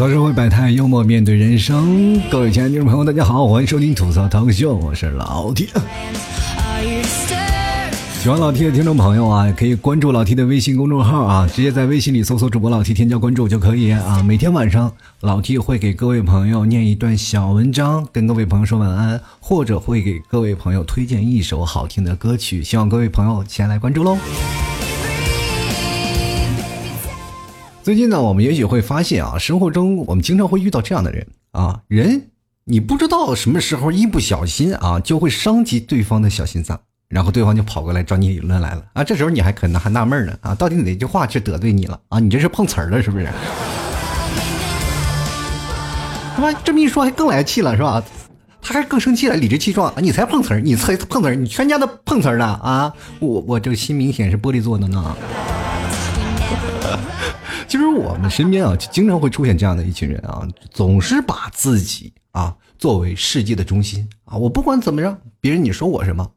槽社会百态，幽默面对人生。各位亲爱的听众朋友，大家好，欢迎收听吐槽堂秀，我是老 T。喜欢老 T 的听众朋友啊，可以关注老 T 的微信公众号啊，直接在微信里搜索主播老 T 添加关注就可以啊。每天晚上老 T 会给各位朋友念一段小文章，跟各位朋友说晚安，或者会给各位朋友推荐一首好听的歌曲，希望各位朋友前来关注喽。最近呢，我们也许会发现啊，生活中我们经常会遇到这样的人啊，人你不知道什么时候一不小心啊，就会伤及对方的小心脏，然后对方就跑过来找你理论来了啊，这时候你还可能还纳闷呢啊，到底哪句话去得罪你了啊？你这是碰瓷儿了是不是？是吧？这么一说还更来气了是吧？他还更生气了，理直气壮，你才碰瓷儿，你才碰瓷儿，你全家都碰瓷儿呢啊！我我这个心明显是玻璃做的呢。其实我们身边啊，经常会出现这样的一群人啊，总是把自己啊作为世界的中心啊。我不管怎么样，别人你说我什么，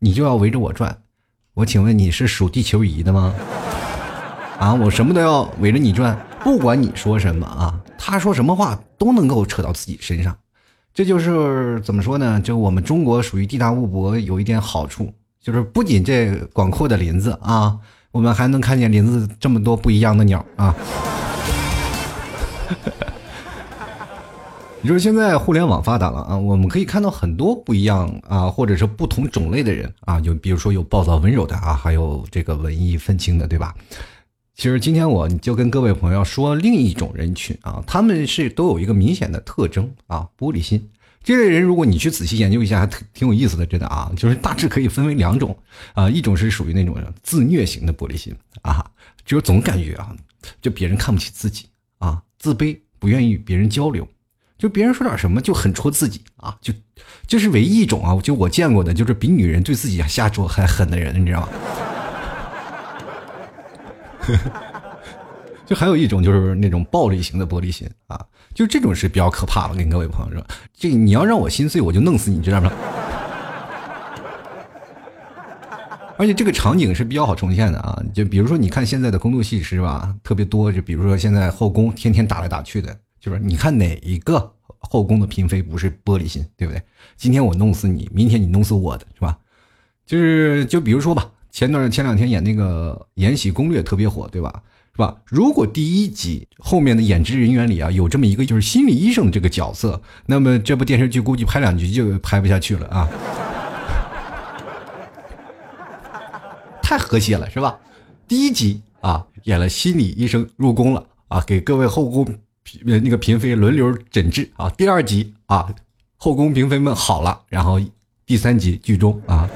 你就要围着我转。我请问你是属地球仪的吗？啊，我什么都要围着你转，不管你说什么啊，他说什么话都能够扯到自己身上。这就是怎么说呢？就我们中国属于地大物博，有一点好处，就是不仅这广阔的林子啊。我们还能看见林子这么多不一样的鸟啊！你说现在互联网发达了啊，我们可以看到很多不一样啊，或者是不同种类的人啊，就比如说有暴躁温柔的啊，还有这个文艺愤青的，对吧？其实今天我就跟各位朋友说另一种人群啊，他们是都有一个明显的特征啊，玻璃心。这类人，如果你去仔细研究一下，还挺挺有意思的，真的啊，就是大致可以分为两种啊，一种是属于那种自虐型的玻璃心啊，就是总感觉啊，就别人看不起自己啊，自卑，不愿意与别人交流，就别人说点什么就很戳自己啊，就这是唯一一种啊，就我见过的，就是比女人对自己下手还狠的人，你知道吗？就还有一种就是那种暴力型的玻璃心啊。就这种是比较可怕的，跟各位朋友说，这你要让我心碎，我就弄死你，知道吗？而且这个场景是比较好重现的啊，就比如说你看现在的宫斗戏是吧，特别多，就比如说现在后宫天天打来打去的，就是你看哪一个后宫的嫔妃不是玻璃心，对不对？今天我弄死你，明天你弄死我的是吧？就是就比如说吧，前段前两天演那个《延禧攻略》特别火，对吧？是吧？如果第一集后面的演职人员里啊有这么一个就是心理医生这个角色，那么这部电视剧估计拍两集就拍不下去了啊！太和谐了，是吧？第一集啊演了心理医生入宫了啊，给各位后宫那个嫔妃轮流诊治啊。第二集啊，后宫嫔妃们好了，然后第三集剧终啊，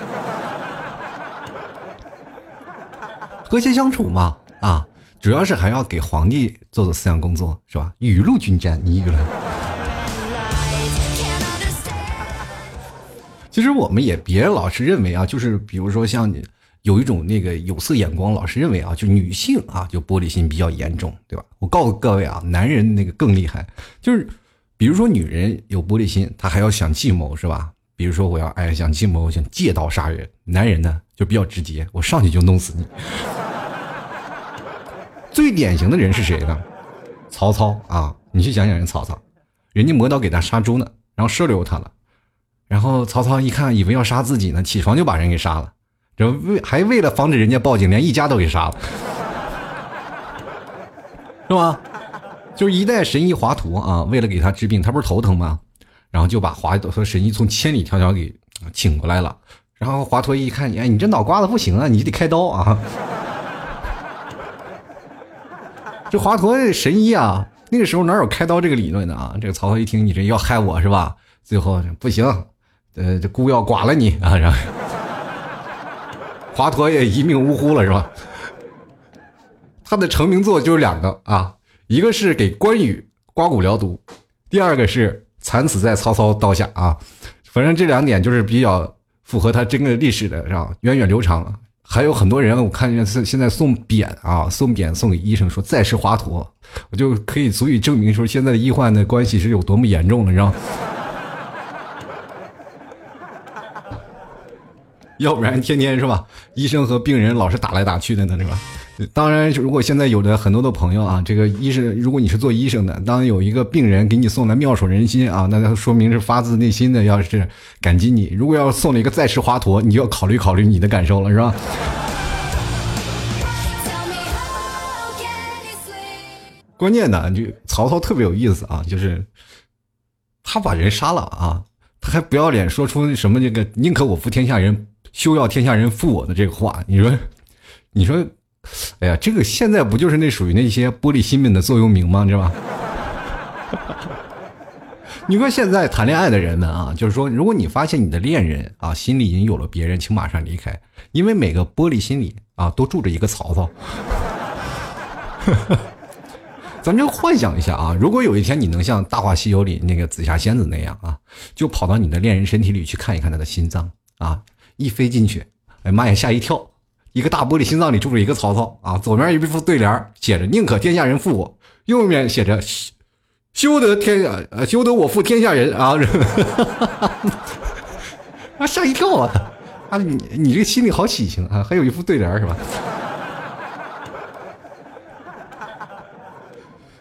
和谐相处嘛啊。主要是还要给皇帝做做思想工作，是吧？雨露均沾，你一个人。其实我们也别老是认为啊，就是比如说像你有一种那个有色眼光，老是认为啊，就女性啊就玻璃心比较严重，对吧？我告诉各位啊，男人那个更厉害，就是比如说女人有玻璃心，她还要想计谋，是吧？比如说我要哎想计谋，想借刀杀人，男人呢就比较直接，我上去就弄死你。最典型的人是谁呢？曹操啊！你去想想，人曹操，人家磨刀给他杀猪呢，然后收留他了，然后曹操一看，以为要杀自己呢，起床就把人给杀了，这为还为了防止人家报警，连一家都给杀了，是吧？就是一代神医华佗啊，为了给他治病，他不是头疼吗？然后就把华佗和神医从千里迢迢给请过来了，然后华佗一看，哎，你这脑瓜子不行啊，你得开刀啊。这华佗神医啊，那个时候哪有开刀这个理论的啊？这个曹操一听，你这要害我是吧？最后不行，呃，这孤要剐了你啊！然后华佗也一命呜呼了是吧？他的成名作就是两个啊，一个是给关羽刮骨疗毒，第二个是惨死在曹操刀下啊。反正这两点就是比较符合他这个历史的，是吧？源远流长。还有很多人，我看见是现在送匾啊，送匾送给医生，说再世华佗，我就可以足以证明说现在的医患的关系是有多么严重了，你知道？要不然天天是吧，医生和病人老是打来打去的呢，是吧？当然，如果现在有的很多的朋友啊，这个医生，如果你是做医生的，当有一个病人给你送来妙手仁心啊，那说明是发自内心的，要是感激你。如果要送了一个再世华佗，你就要考虑考虑你的感受了，是吧？关键呢，就曹操特别有意思啊，就是他把人杀了啊，他还不要脸说出什么这个宁可我负天下人，休要天下人负我的这个话。你说，你说，哎呀，这个现在不就是那属于那些玻璃心们的座右铭吗？你知道吧？你说现在谈恋爱的人们啊，就是说，如果你发现你的恋人啊心里已经有了别人，请马上离开，因为每个玻璃心里啊都住着一个曹操。咱就幻想一下啊，如果有一天你能像《大话西游》里那个紫霞仙子那样啊，就跑到你的恋人身体里去看一看他的心脏啊，一飞进去，哎妈呀，吓一跳，一个大玻璃心脏里住着一个曹操啊，左面一副对联写着“宁可天下人负我”，右面写着“休得天下呃休得我负天下人”啊，啊吓一跳啊，啊你你这心里好喜庆啊，还有一副对联是吧？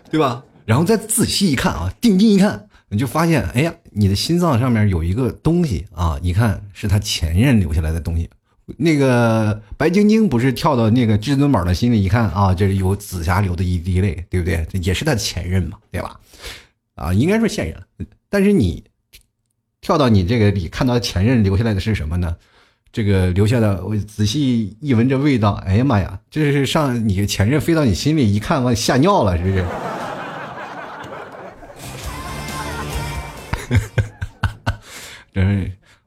对吧？然后再仔细一看啊，定睛一看，你就发现，哎呀，你的心脏上面有一个东西啊，一看是他前任留下来的东西。那个白晶晶不是跳到那个至尊宝的心里一看啊，这是有紫霞流的一滴泪，对不对？这也是他的前任嘛，对吧？啊，应该说现任。但是你跳到你这个里看到前任留下来的是什么呢？这个留下的，我仔细一闻这味道，哎呀妈呀，这是上你前任飞到你心里一看，我吓尿了，是不是？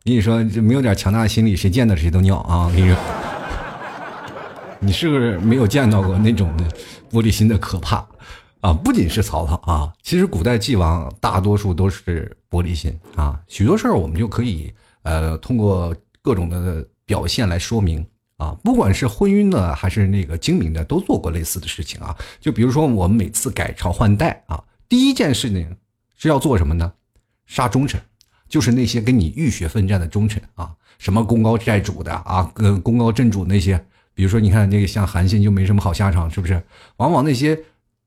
跟你说，这没有点强大的心理，谁见到谁都尿啊！我 跟你说，你是不是没有见到过那种的玻璃心的可怕啊？不仅是曹操啊，其实古代帝王大多数都是玻璃心啊。许多事儿我们就可以呃通过各种的表现来说明啊。不管是昏庸的还是那个精明的，都做过类似的事情啊。就比如说我们每次改朝换代啊，第一件事情是要做什么呢？杀忠臣。就是那些跟你浴血奋战的忠臣啊，什么功高债主的啊，跟功高震主那些，比如说你看那个像韩信就没什么好下场，是不是？往往那些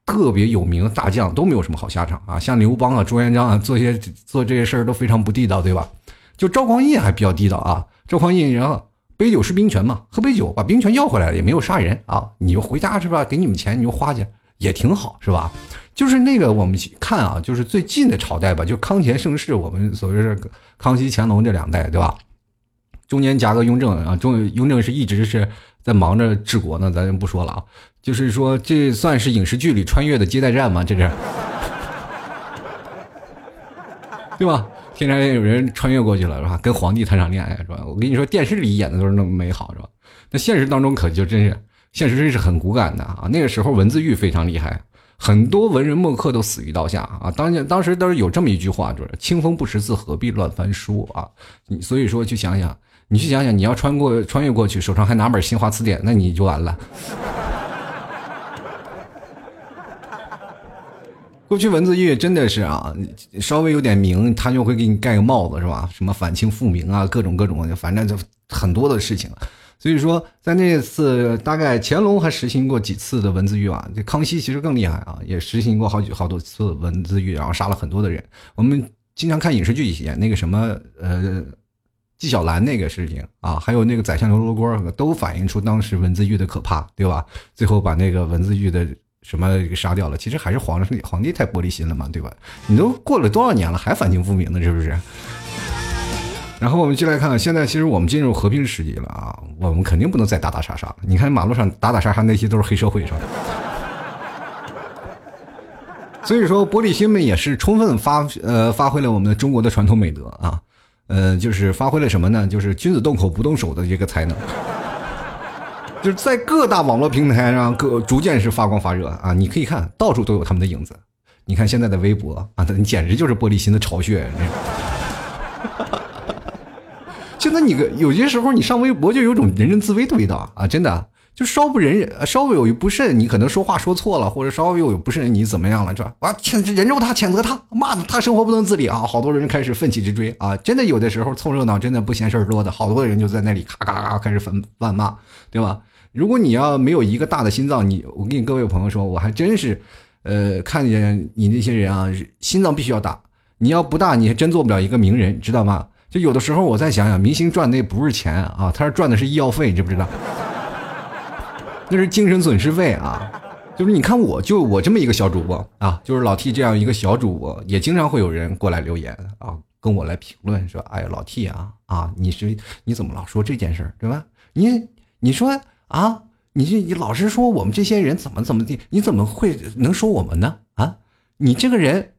特别有名的大将都没有什么好下场啊，像刘邦啊、朱元璋啊，做些做这些事儿都非常不地道，对吧？就赵匡胤还比较地道啊，赵匡胤然后杯酒释兵权嘛，喝杯酒把兵权要回来了，也没有杀人啊，你就回家是吧？给你们钱你就花去，也挺好，是吧？就是那个我们看啊，就是最近的朝代吧，就康乾盛世，我们所谓是康熙、乾隆这两代，对吧？中间夹个雍正啊，中雍正是一直是在忙着治国呢，咱就不说了啊。就是说，这算是影视剧里穿越的接待站吗？这是，对吧？天山有人穿越过去了，是吧？跟皇帝谈场恋爱，是吧？我跟你说，电视里演的都是那么美好，是吧？那现实当中可就真是，现实真是很骨感的啊。那个时候文字狱非常厉害。很多文人墨客都死于刀下啊！当年当时都是有这么一句话，就是“清风不识字，何必乱翻书”啊！你所以说去想想，你去想想，你要穿过穿越过去，手上还拿本新华词典，那你就完了。过去文字狱真的是啊，稍微有点名，他就会给你盖个帽子，是吧？什么反清复明啊，各种各种，反正就很多的事情。所以说，在那次大概乾隆还实行过几次的文字狱啊，这康熙其实更厉害啊，也实行过好几好多次文字狱，然后杀了很多的人。我们经常看影视剧演那个什么呃纪晓岚那个事情啊，还有那个宰相刘罗锅，都反映出当时文字狱的可怕，对吧？最后把那个文字狱的什么给杀掉了，其实还是皇上皇帝太玻璃心了嘛，对吧？你都过了多少年了，还反清复明呢，是不是？然后我们进来看，现在其实我们进入和平时期了啊，我们肯定不能再打打杀杀了。你看马路上打打杀杀那些都是黑社会，是吧？所以说，玻璃心们也是充分发呃发挥了我们的中国的传统美德啊，呃，就是发挥了什么呢？就是君子动口不动手的这个才能，就是在各大网络平台上各逐渐是发光发热啊！你可以看到处都有他们的影子。你看现在的微博啊，你简直就是玻璃心的巢穴。现在你个有些时候你上微博就有种人人自危的味道啊！真的，就稍不忍忍，稍微有一不慎，你可能说话说错了，或者稍微有不慎，你怎么样了，是吧？啊，谴人肉他，谴责他，骂他生活不能自理啊！好多人开始奋起直追啊！真的有的时候凑热闹，真的不嫌事儿多的，好多人就在那里咔咔咔开始粉谩骂，对吧？如果你要没有一个大的心脏，你我跟你各位朋友说，我还真是，呃，看见你那些人啊，心脏必须要大。你要不大，你还真做不了一个名人，知道吗？就有的时候我再想想，明星赚的不是钱啊，他是赚的是医药费，你知不知道？那是精神损失费啊。就是你看，我就我这么一个小主播啊，就是老 T 这样一个小主播，也经常会有人过来留言啊，跟我来评论说：“哎呀，老 T 啊啊，你是你怎么老说这件事儿，对吧？你你说啊，你这你老是说我们这些人怎么怎么地，你怎么会能说我们呢？啊，你这个人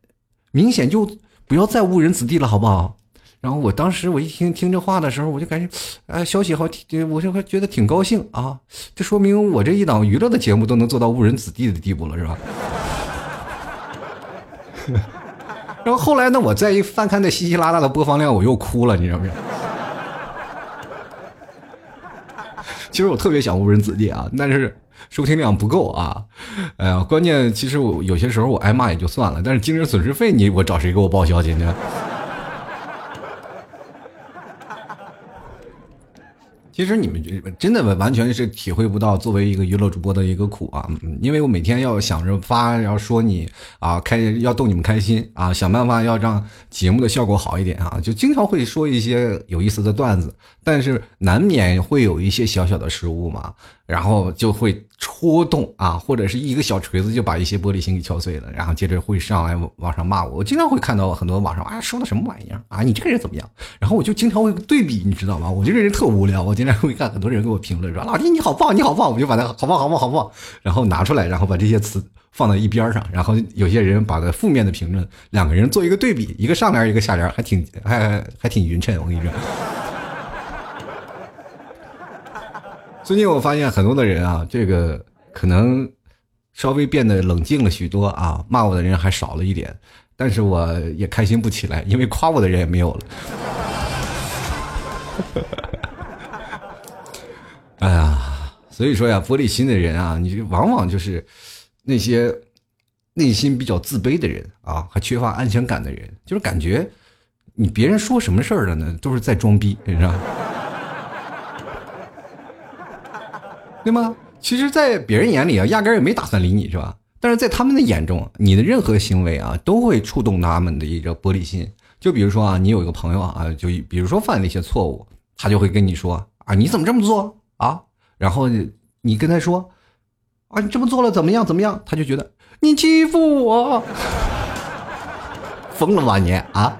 明显就不要再误人子弟了，好不好？”然后我当时我一听听这话的时候，我就感觉，哎，消息好，我就觉得挺高兴啊。这说明我这一档娱乐的节目都能做到误人子弟的地步了，是吧？然后后来呢，我再一翻看那稀稀拉拉的播放量，我又哭了，你知道不知道？其实我特别想误人子弟啊，但是收听量不够啊。哎呀，关键其实我有些时候我挨骂也就算了，但是精神损失费你我找谁给我报销去呢？其实你们真的完全是体会不到作为一个娱乐主播的一个苦啊！因为我每天要想着发，要说你啊开，要逗你们开心啊，想办法要让节目的效果好一点啊，就经常会说一些有意思的段子，但是难免会有一些小小的失误嘛。然后就会戳动啊，或者是一个小锤子就把一些玻璃心给敲碎了，然后接着会上来网上骂我。我经常会看到很多网上啊说的什么玩意儿啊，你这个人怎么样？然后我就经常会对比，你知道吗？我这个人特无聊，我经常会看很多人给我评论说老弟你好棒，你好棒，我就把它好棒好棒好棒，然后拿出来，然后把这些词放到一边上，然后有些人把它负面的评论两个人做一个对比，一个上联一个下联，还挺还还挺匀称，我跟你说。最近我发现很多的人啊，这个可能稍微变得冷静了许多啊，骂我的人还少了一点，但是我也开心不起来，因为夸我的人也没有了。哎呀，所以说呀，玻璃心的人啊，你往往就是那些内心比较自卑的人啊，还缺乏安全感的人，就是感觉你别人说什么事儿了呢，都是在装逼，你知道。对吗？其实，在别人眼里啊，压根儿也没打算理你，是吧？但是在他们的眼中，你的任何行为啊，都会触动他们的一个玻璃心。就比如说啊，你有一个朋友啊，就比如说犯了一些错误，他就会跟你说啊，你怎么这么做啊？然后你跟他说啊，你这么做了怎么样？怎么样？他就觉得你欺负我，疯了吧你啊？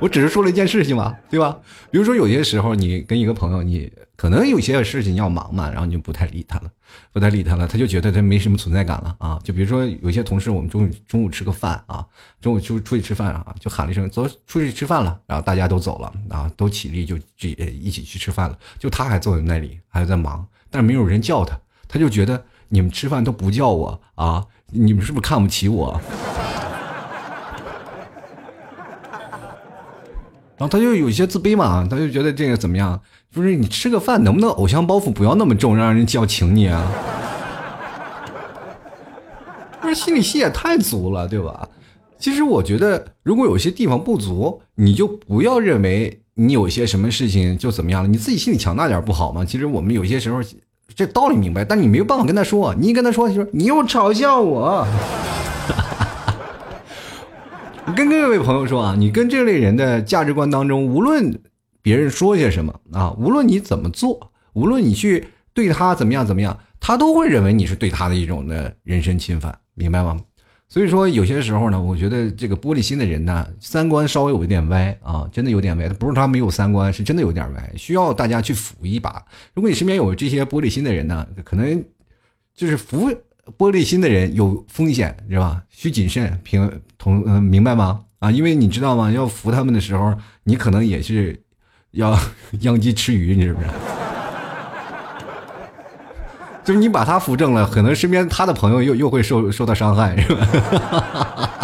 我只是说了一件事情嘛，对吧？比如说有些时候你跟一个朋友，你可能有些事情要忙嘛，然后你就不太理他了，不太理他了，他就觉得他没什么存在感了啊。就比如说有些同事，我们中午中午吃个饭啊，中午出出去吃饭啊，就喊了一声走出去吃饭了，然后大家都走了啊，都起立就就一起去吃饭了，就他还坐在那里还在忙，但是没有人叫他，他就觉得你们吃饭都不叫我啊，你们是不是看不起我？然后他就有些自卑嘛，他就觉得这个怎么样？就是你吃个饭能不能偶像包袱不要那么重，让人叫请你啊？不是心理戏也太足了，对吧？其实我觉得，如果有些地方不足，你就不要认为你有些什么事情就怎么样了，你自己心里强大点不好吗？其实我们有些时候这道理明白，但你没有办法跟他说，你一跟他说，你说你又嘲笑我。跟各位朋友说啊，你跟这类人的价值观当中，无论别人说些什么啊，无论你怎么做，无论你去对他怎么样怎么样，他都会认为你是对他的一种的人身侵犯，明白吗？所以说有些时候呢，我觉得这个玻璃心的人呢，三观稍微有一点歪啊，真的有点歪。不是他没有三观，是真的有点歪，需要大家去扶一把。如果你身边有这些玻璃心的人呢，可能就是扶。玻璃心的人有风险，是吧？需谨慎，平同嗯，明白吗？啊，因为你知道吗？要扶他们的时候，你可能也是要 殃及池鱼，你是不是？就是你把他扶正了，可能身边他的朋友又又会受受到伤害，是吧？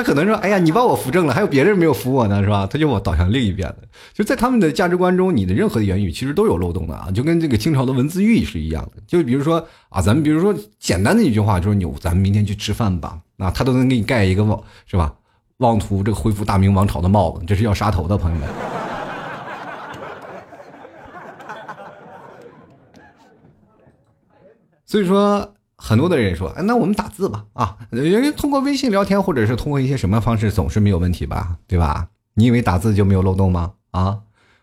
他可能说：“哎呀，你把我扶正了，还有别人没有扶我呢，是吧？”他就我倒向另一边了。就在他们的价值观中，你的任何的言语其实都有漏洞的啊，就跟这个清朝的文字狱是一样的。就比如说啊，咱们比如说简单的一句话，就是你咱们明天去吃饭吧，啊，他都能给你盖一个妄是吧？妄图这个恢复大明王朝的帽子，这是要杀头的，朋友们。所以说，很多的人说，哎，那我们打字吧，啊，因为通过微信聊天或者是通过一些什么方式，总是没有问题吧，对吧？你以为打字就没有漏洞吗？啊，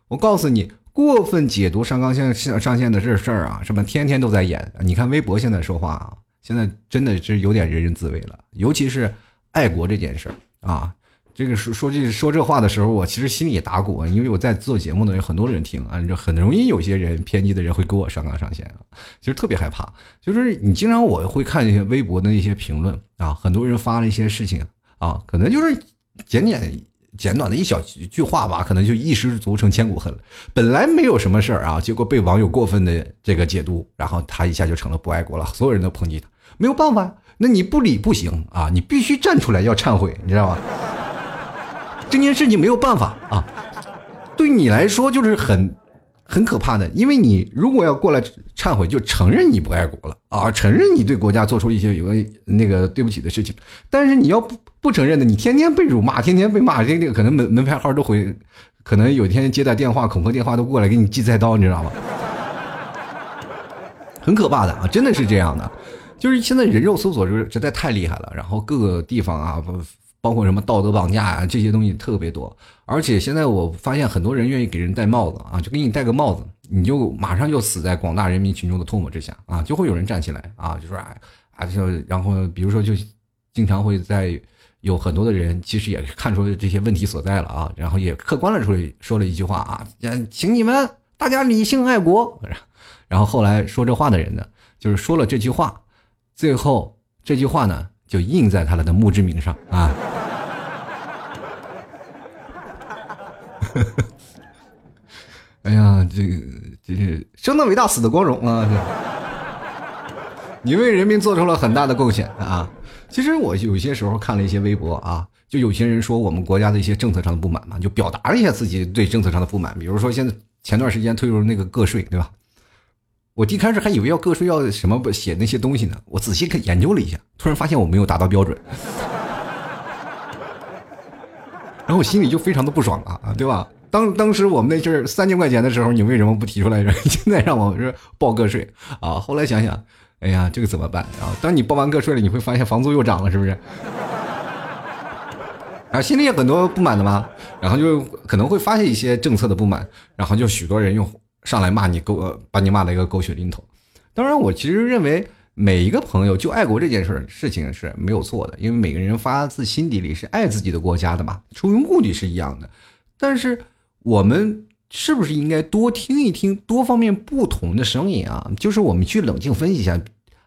我告诉你，过分解读上纲线上线的这事儿啊，什么天天都在演。你看微博现在说话啊，现在真的是有点人人自危了，尤其是爱国这件事儿啊。这个说说这说这话的时候，我其实心里也打鼓，因为我在做节目呢，有很多人听啊，就很容易有些人偏激的人会给我上纲上线啊，其实特别害怕。就是你经常我会看一些微博的一些评论啊，很多人发了一些事情啊，可能就是简简简短的一小句话吧，可能就一失足成千古恨了。本来没有什么事儿啊，结果被网友过分的这个解读，然后他一下就成了不爱国了，所有人都抨击他，没有办法，那你不理不行啊，你必须站出来要忏悔，你知道吗？这件事情没有办法啊，对你来说就是很很可怕的，因为你如果要过来忏悔，就承认你不爱国了啊，承认你对国家做出一些有个那个对不起的事情。但是你要不不承认的，你天天被辱骂，天天被骂，这个可能门门牌号都会，可能有一天接到电话恐吓电话都过来给你寄菜刀，你知道吗？很可怕的啊，真的是这样的，就是现在人肉搜索就是实在太厉害了，然后各个地方啊。包括什么道德绑架啊，这些东西特别多。而且现在我发现很多人愿意给人戴帽子啊，就给你戴个帽子，你就马上就死在广大人民群众的唾沫之下啊，就会有人站起来啊，就说啊啊，就然后比如说就经常会在有很多的人其实也看出这些问题所在了啊，然后也客观的说说了一句话啊，请你们大家理性爱国。然后后来说这话的人呢，就是说了这句话，最后这句话呢。就印在他的墓志铭上啊！哎呀，这个这是生的伟大，死的光荣啊！你为人民做出了很大的贡献啊！其实我有些时候看了一些微博啊，就有些人说我们国家的一些政策上的不满嘛，就表达了一下自己对政策上的不满。比如说，现在前段时间推出那个个税，对吧？我一开始还以为要个税要什么写那些东西呢，我仔细看研究了一下，突然发现我没有达到标准，然后我心里就非常的不爽啊，对吧？当当时我们那阵儿三千块钱的时候，你为什么不提出来？现在让我是报个税啊？后来想想，哎呀，这个怎么办？然后当你报完个税了，你会发现房租又涨了，是不是？啊，心里有很多不满的吧？然后就可能会发现一些政策的不满，然后就许多人用。上来骂你狗，把你骂的一个狗血淋头。当然，我其实认为每一个朋友就爱国这件事事情是没有错的，因为每个人发自心底里是爱自己的国家的嘛，出于目的是一样的。但是我们是不是应该多听一听多方面不同的声音啊？就是我们去冷静分析一下，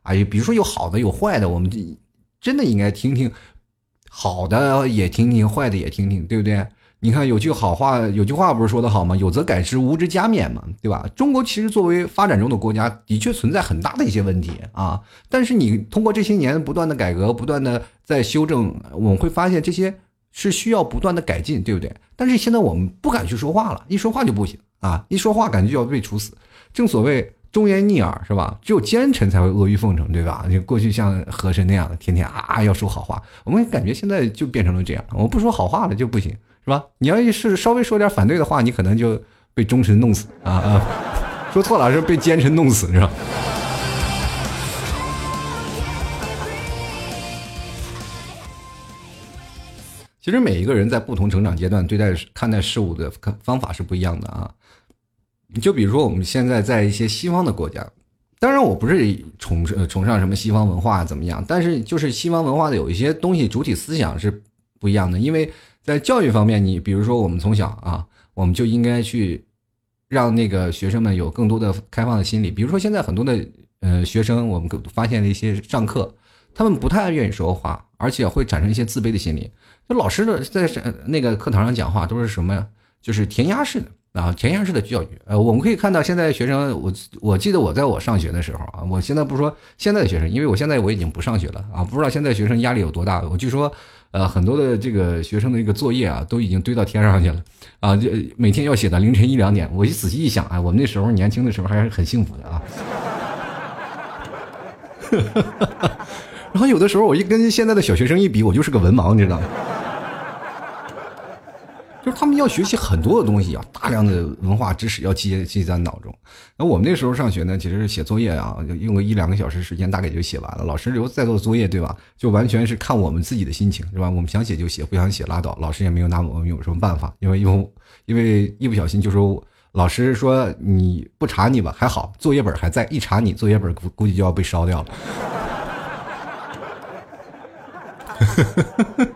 哎，比如说有好的有坏的，我们真的应该听听好的也听听，坏的也听听，对不对？你看有句好话，有句话不是说的好吗？有则改之，无之加勉嘛，对吧？中国其实作为发展中的国家，的确存在很大的一些问题啊。但是你通过这些年不断的改革，不断的在修正，我们会发现这些是需要不断的改进，对不对？但是现在我们不敢去说话了，一说话就不行啊，一说话感觉就要被处死。正所谓忠言逆耳，是吧？只有奸臣才会阿谀奉承，对吧？就过去像和珅那样的，天天啊要说好话，我们感觉现在就变成了这样，我不说好话了就不行。是吧？你要一是稍微说点反对的话，你可能就被忠臣弄死啊啊！说错了，是被奸臣弄死，是吧？其实每一个人在不同成长阶段对待看待事物的方法是不一样的啊。你就比如说我们现在在一些西方的国家，当然我不是崇崇尚什么西方文化怎么样，但是就是西方文化的有一些东西主体思想是不一样的，因为。在教育方面，你比如说，我们从小啊，我们就应该去让那个学生们有更多的开放的心理。比如说，现在很多的呃学生，我们发现了一些上课，他们不太愿意说话，而且会产生一些自卑的心理。就老师的在那个课堂上讲话都是什么呀？就是填鸭式的啊，填鸭式的教育。呃，我们可以看到现在学生，我我记得我在我上学的时候啊，我现在不说现在的学生，因为我现在我已经不上学了啊，不知道现在学生压力有多大。我据说。呃，很多的这个学生的一个作业啊，都已经堆到天上去了，啊，就每天要写到凌晨一两点。我一仔细一想，啊，我们那时候年轻的时候还是很幸福的啊。然后有的时候我一跟现在的小学生一比，我就是个文盲，你知道吗？就是他们要学习很多的东西啊，大量的文化知识要记记在脑中。那我们那时候上学呢，其实是写作业啊，用个一两个小时时间，大概就写完了。老师留再做作业，对吧？就完全是看我们自己的心情，是吧？我们想写就写，不想写拉倒。老师也没有拿我们有什么办法，因为因为因为一不小心就说老师说你不查你吧，还好作业本还在，一查你作业本估估计就要被烧掉了。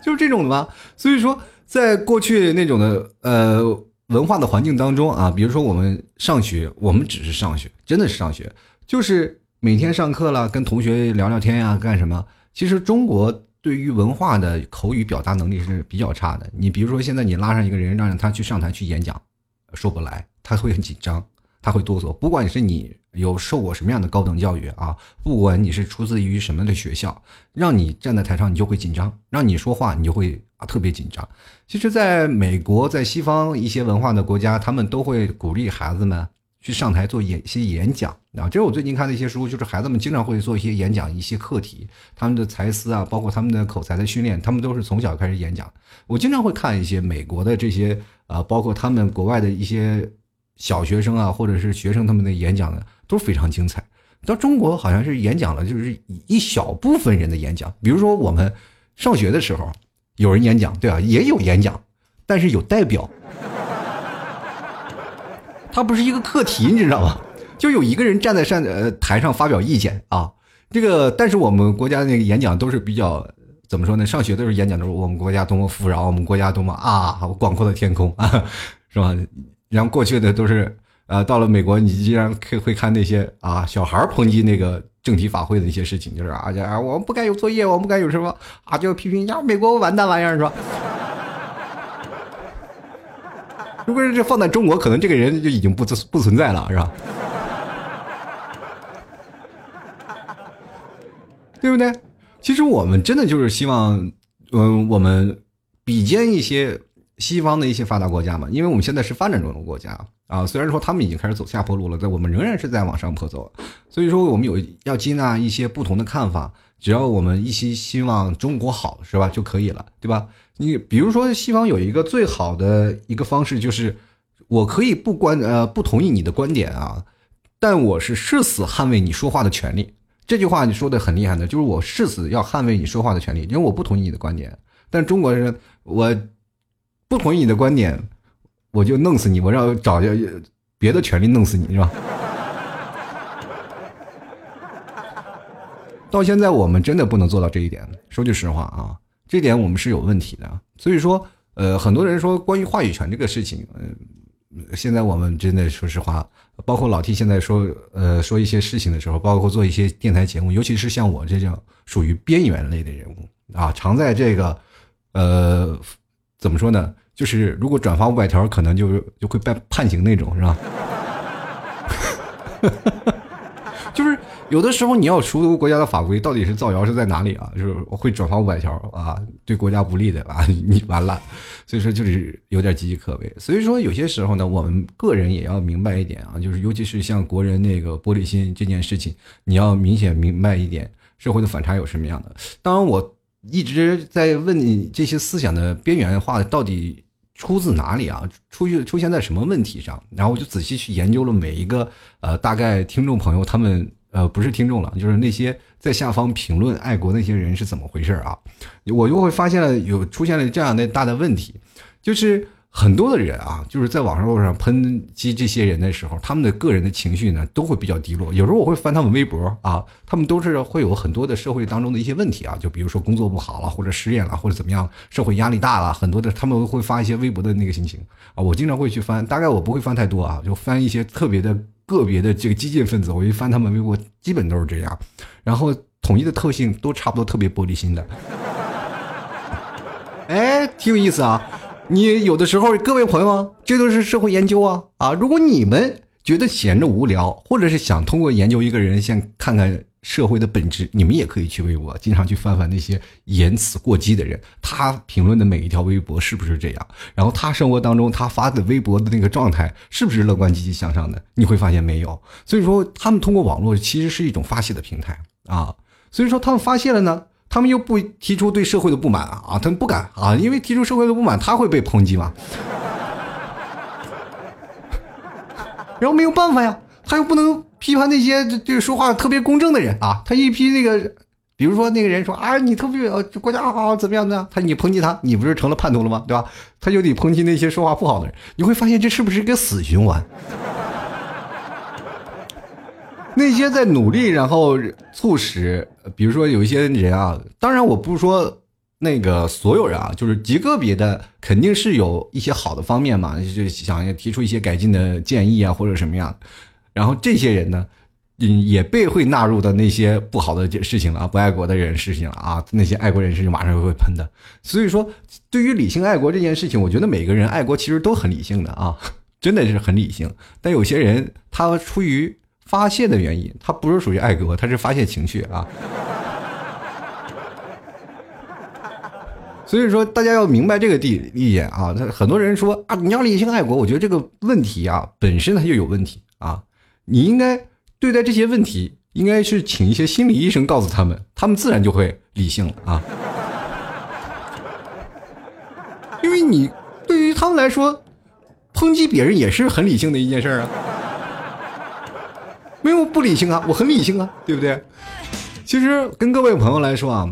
就是这种的吧，所以说。在过去那种的呃文化的环境当中啊，比如说我们上学，我们只是上学，真的是上学，就是每天上课了，跟同学聊聊天呀，干什么？其实中国对于文化的口语表达能力是比较差的。你比如说现在你拉上一个人，让他去上台去演讲，说不来，他会很紧张，他会哆嗦。不管是你有受过什么样的高等教育啊，不管你是出自于什么的学校，让你站在台上，你就会紧张；让你说话，你就会。啊，特别紧张。其实，在美国，在西方一些文化的国家，他们都会鼓励孩子们去上台做演一些演讲啊。这是我最近看的一些书，就是孩子们经常会做一些演讲，一些课题，他们的才思啊，包括他们的口才的训练，他们都是从小开始演讲。我经常会看一些美国的这些啊，包括他们国外的一些小学生啊，或者是学生他们的演讲呢，都非常精彩。到中国好像是演讲了，就是一小部分人的演讲，比如说我们上学的时候。有人演讲，对啊，也有演讲，但是有代表，他不是一个课题，你知道吗？就有一个人站在上呃台上发表意见啊。这个，但是我们国家那个演讲都是比较怎么说呢？上学的时候演讲都是我们国家多么富饶，我们国家多么啊广阔的天空啊，是吧？然后过去的都是呃，到了美国，你竟然可会看那些啊小孩抨击那个。政体法会的一些事情，就是啊，啊，我们不该有作业，我们不该有什么啊，就批评呀，美国完蛋玩意儿是吧？如果是这放在中国，可能这个人就已经不不存在了，是吧？对不对？其实我们真的就是希望，嗯，我们比肩一些西方的一些发达国家嘛，因为我们现在是发展中的国家。啊，虽然说他们已经开始走下坡路了，但我们仍然是在往上坡走。所以说，我们有要接纳一些不同的看法，只要我们一心希望中国好，是吧，就可以了，对吧？你比如说，西方有一个最好的一个方式，就是我可以不关呃不同意你的观点啊，但我是誓死捍卫你说话的权利。这句话你说的很厉害的，就是我誓死要捍卫你说话的权利，因为我不同意你的观点。但中国人，我不同意你的观点。我就弄死你！我让找别的权利弄死你是吧？到现在我们真的不能做到这一点。说句实话啊，这点我们是有问题的。所以说，呃，很多人说关于话语权这个事情，嗯，现在我们真的说实话，包括老 T 现在说，呃，说一些事情的时候，包括做一些电台节目，尤其是像我这种属于边缘类的人物啊，常在这个，呃，怎么说呢？就是如果转发五百条，可能就就会被判刑那种，是吧？就是有的时候你要熟读国家的法规，到底是造谣是在哪里啊？就是会转发五百条啊，对国家不利的啊，你完了。所以说就是有点岌岌可危。所以说有些时候呢，我们个人也要明白一点啊，就是尤其是像国人那个玻璃心这件事情，你要明显明白一点社会的反差有什么样的。当然，我一直在问你这些思想的边缘化到底。出自哪里啊？出去出现在什么问题上？然后我就仔细去研究了每一个呃，大概听众朋友他们呃不是听众了，就是那些在下方评论爱国那些人是怎么回事啊？我就会发现了有出现了这样的大的问题，就是。很多的人啊，就是在网上上抨击这些人的时候，他们的个人的情绪呢都会比较低落。有时候我会翻他们微博啊，他们都是会有很多的社会当中的一些问题啊，就比如说工作不好了，或者失业了，或者怎么样，社会压力大了，很多的他们会发一些微博的那个心情啊。我经常会去翻，大概我不会翻太多啊，就翻一些特别的个别的这个激进分子，我一翻他们微博，基本都是这样，然后统一的特性都差不多，特别玻璃心的。哎，挺有意思啊。你有的时候，各位朋友啊，这都是社会研究啊啊！如果你们觉得闲着无聊，或者是想通过研究一个人，先看看社会的本质，你们也可以去微博，经常去翻翻那些言辞过激的人，他评论的每一条微博是不是这样？然后他生活当中他发的微博的那个状态是不是乐观积极向上的？你会发现没有。所以说，他们通过网络其实是一种发泄的平台啊。所以说，他们发泄了呢。他们又不提出对社会的不满啊，他们不敢啊，因为提出社会的不满，他会被抨击嘛。然后没有办法呀，他又不能批判那些这个说话特别公正的人啊，他一批那个。比如说那个人说啊，你特别呃国家好怎么样的？他你抨击他，你不是成了叛徒了吗？对吧？他就得抨击那些说话不好的人。你会发现这是不是一个死循环？那些在努力，然后促使，比如说有一些人啊，当然我不是说那个所有人啊，就是极个别的，肯定是有一些好的方面嘛，就想要提出一些改进的建议啊，或者什么样。然后这些人呢？嗯，也被会纳入到那些不好的事情了啊，不爱国的人事情了啊，那些爱国人士就马上就会喷的。所以说，对于理性爱国这件事情，我觉得每个人爱国其实都很理性的啊，真的是很理性。但有些人他出于发泄的原因，他不是属于爱国，他是发泄情绪啊。所以说，大家要明白这个地一点啊。他很多人说啊，你要理性爱国，我觉得这个问题啊本身它就有问题啊，你应该。对待这些问题，应该是请一些心理医生告诉他们，他们自然就会理性了啊。因为你对于他们来说，抨击别人也是很理性的一件事啊，没有不理性啊，我很理性啊，对不对？其实跟各位朋友来说啊。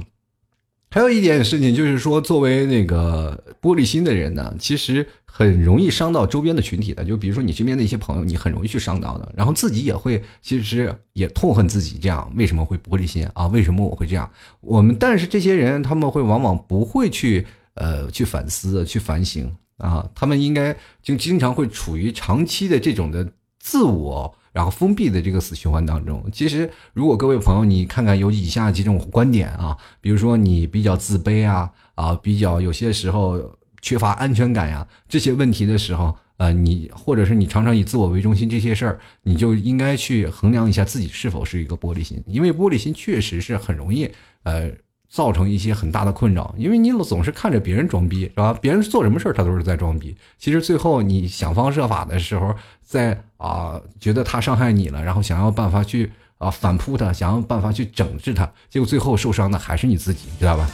还有一点事情就是说，作为那个玻璃心的人呢，其实很容易伤到周边的群体的。就比如说你身边的一些朋友，你很容易去伤到的。然后自己也会，其实也痛恨自己这样为什么会玻璃心啊？为什么我会这样？我们但是这些人他们会往往不会去呃去反思、去反省啊，他们应该就经常会处于长期的这种的自我。然后封闭的这个死循环当中，其实如果各位朋友你看看有以下几种观点啊，比如说你比较自卑啊啊，比较有些时候缺乏安全感呀这些问题的时候，呃，你或者是你常常以自我为中心这些事儿，你就应该去衡量一下自己是否是一个玻璃心，因为玻璃心确实是很容易呃。造成一些很大的困扰，因为你总是看着别人装逼，是吧？别人做什么事儿，他都是在装逼。其实最后你想方设法的时候，在啊觉得他伤害你了，然后想要办法去啊反扑他，想要办法去整治他，结果最后受伤的还是你自己，知道吧？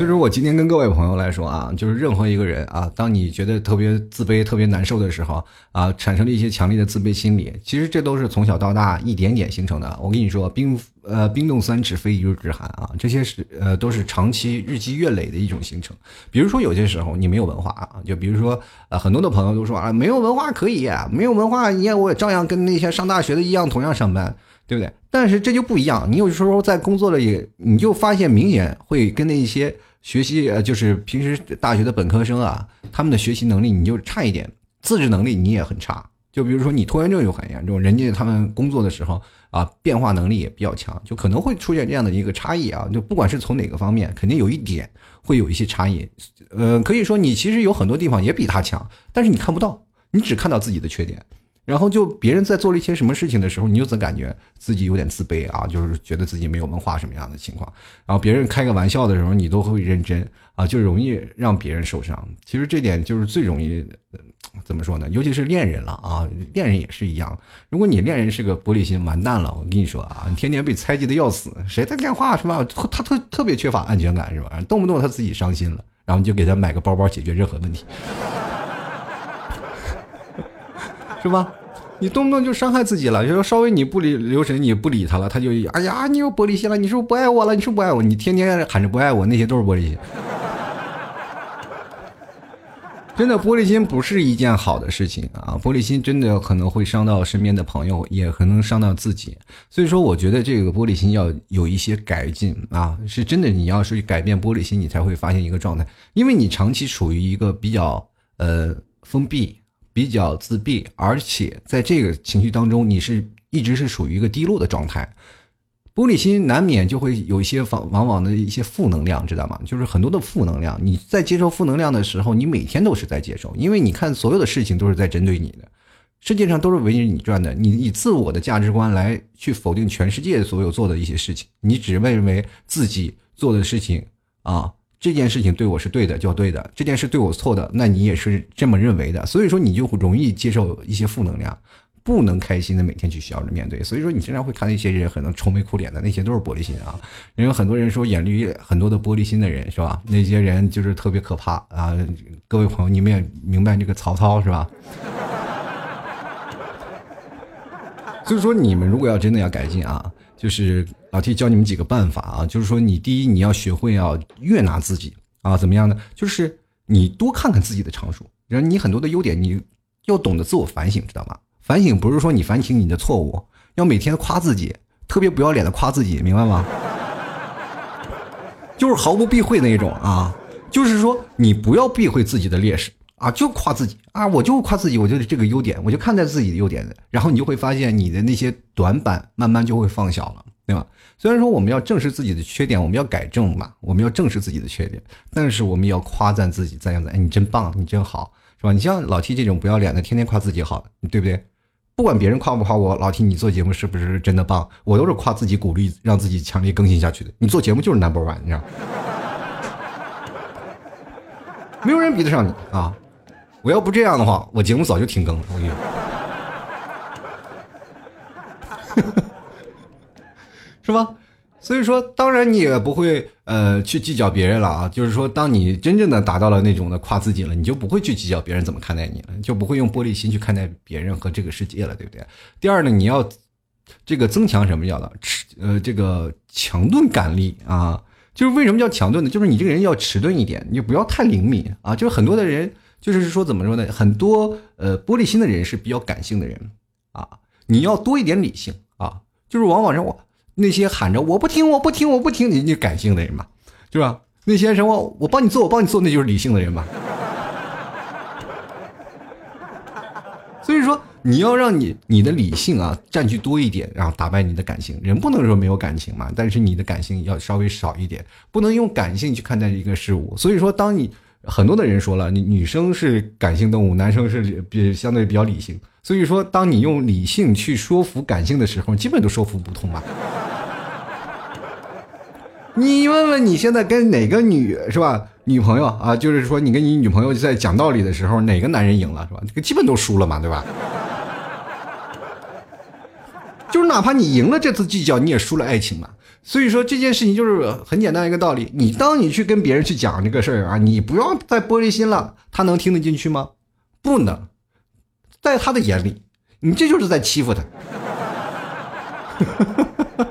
所以说我今天跟各位朋友来说啊，就是任何一个人啊，当你觉得特别自卑、特别难受的时候啊，产生了一些强烈的自卑心理，其实这都是从小到大一点点形成的。我跟你说，冰呃冰冻三尺非一日之寒啊，这些是呃都是长期日积月累的一种形成。比如说有些时候你没有文化啊，就比如说呃很多的朋友都说啊，没有文化可以，没有文化你看我也照样跟那些上大学的一样，同样上班。对不对？但是这就不一样。你有时候在工作了也，你就发现明显会跟那些学习呃，就是平时大学的本科生啊，他们的学习能力你就差一点，自制能力你也很差。就比如说你拖延症就很严重，人家他们工作的时候啊，变化能力也比较强，就可能会出现这样的一个差异啊。就不管是从哪个方面，肯定有一点会有一些差异。呃，可以说你其实有很多地方也比他强，但是你看不到，你只看到自己的缺点。然后就别人在做了一些什么事情的时候，你就总感觉自己有点自卑啊，就是觉得自己没有文化什么样的情况。然后别人开个玩笑的时候，你都会认真啊，就容易让别人受伤。其实这点就是最容易，怎么说呢？尤其是恋人了啊，恋人也是一样。如果你恋人是个玻璃心，完蛋了。我跟你说啊，你天天被猜忌的要死，谁在电话是吧？他特特别缺乏安全感是吧？动不动他自己伤心了，然后你就给他买个包包解决任何问题，是吧？你动不动就伤害自己了，就说稍微你不理留神，你不理他了，他就哎呀，你又玻璃心了，你是不是不爱我了？你是不是不爱我？你天天喊着不爱我，那些都是玻璃心。真的，玻璃心不是一件好的事情啊！玻璃心真的可能会伤到身边的朋友，也可能伤到自己。所以说，我觉得这个玻璃心要有一些改进啊，是真的。你要是改变玻璃心，你才会发现一个状态，因为你长期处于一个比较呃封闭。比较自闭，而且在这个情绪当中，你是一直是属于一个低落的状态，玻璃心难免就会有一些往往往的一些负能量，知道吗？就是很多的负能量。你在接受负能量的时候，你每天都是在接受，因为你看所有的事情都是在针对你的，世界上都是围着你转的。你以自我的价值观来去否定全世界所有做的一些事情，你只认为自己做的事情啊。这件事情对我是对的，就要对的；这件事对我错的，那你也是这么认为的。所以说，你就容易接受一些负能量。不能开心的每天去笑着面对。所以说，你经常会看到一些人可能愁眉苦脸的，那些都是玻璃心啊。因为很多人说眼里很多的玻璃心的人是吧？那些人就是特别可怕啊。各位朋友，你们也明白这个曹操是吧？所以说，你们如果要真的要改进啊，就是老 T 教你们几个办法啊。就是说，你第一，你要学会要悦纳自己啊，怎么样呢？就是你多看看自己的长处，然后你很多的优点，你要懂得自我反省，知道吗？反省不是说你反省你的错误，要每天夸自己，特别不要脸的夸自己，明白吗？就是毫不避讳那种啊，就是说你不要避讳自己的劣势。啊，就夸自己啊！我就夸自己，我就这个优点，我就看待自己的优点的。然后你就会发现你的那些短板慢慢就会放小了，对吧？虽然说我们要正视自己的缺点，我们要改正嘛，我们要正视自己的缺点，但是我们要夸赞自己，赞扬赞，哎，你真棒，你真好，是吧？你像老 T 这种不要脸的，天天夸自己好，对不对？不管别人夸不夸我，老 T 你做节目是不是真的棒？我都是夸自己，鼓励让自己强烈更新下去的。你做节目就是 number one，你知道？没有人比得上你啊！我要不这样的话，我节目早就停更了。我跟你说，是吧？所以说，当然你也不会呃去计较别人了啊。就是说，当你真正的达到了那种的夸自己了，你就不会去计较别人怎么看待你了，就不会用玻璃心去看待别人和这个世界了，对不对？第二呢，你要这个增强什么叫的迟呃这个强钝感力啊？就是为什么叫强钝呢？就是你这个人要迟钝一点，你就不要太灵敏啊。就是很多的人。就是说，怎么说呢？很多呃玻璃心的人是比较感性的人啊，你要多一点理性啊。就是往往让我那些喊着我不听我不听我不听，你你感性的人嘛，是吧？那些什么我帮你做我帮你做，那就是理性的人嘛。所以说，你要让你你的理性啊占据多一点，然后打败你的感性。人不能说没有感情嘛，但是你的感性要稍微少一点，不能用感性去看待一个事物。所以说，当你。很多的人说了，女女生是感性动物，男生是比相对比较理性。所以说，当你用理性去说服感性的时候，基本都说服不通吧？你问问你现在跟哪个女是吧？女朋友啊，就是说你跟你女朋友在讲道理的时候，哪个男人赢了是吧？这个基本都输了嘛，对吧？就是哪怕你赢了这次计较，你也输了爱情嘛。所以说这件事情就是很简单一个道理，你当你去跟别人去讲这个事儿啊，你不要再玻璃心了，他能听得进去吗？不能，在他的眼里，你这就是在欺负他，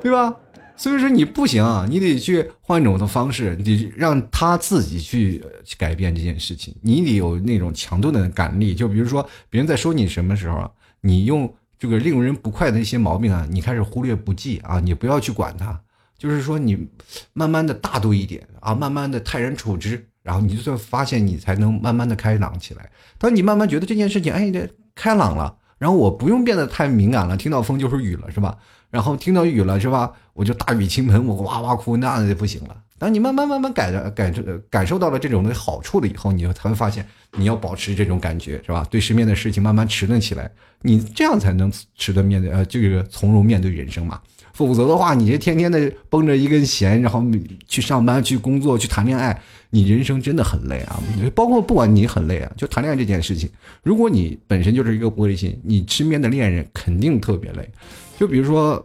对吧？所以说你不行啊，你得去换一种的方式，你让他自己去改变这件事情，你得有那种强度的感力。就比如说别人在说你什么时候，你用。这个令人不快的一些毛病啊，你开始忽略不计啊，你不要去管它，就是说你慢慢的大度一点啊，慢慢的泰然处之，然后你就会发现你才能慢慢的开朗起来。当你慢慢觉得这件事情哎，这开朗了，然后我不用变得太敏感了，听到风就是雨了，是吧？然后听到雨了，是吧？我就大雨倾盆，我哇哇哭，那就不行了。当你慢慢慢慢改的感感受到了这种的好处了以后，你才会发现你要保持这种感觉是吧？对身边的事情慢慢迟钝起来，你这样才能迟钝面对呃这个从容面对人生嘛。否则的话，你这天天的绷着一根弦，然后去上班去工作去谈恋爱，你人生真的很累啊。包括不管你很累啊，就谈恋爱这件事情，如果你本身就是一个玻璃心，你身边的恋人肯定特别累。就比如说。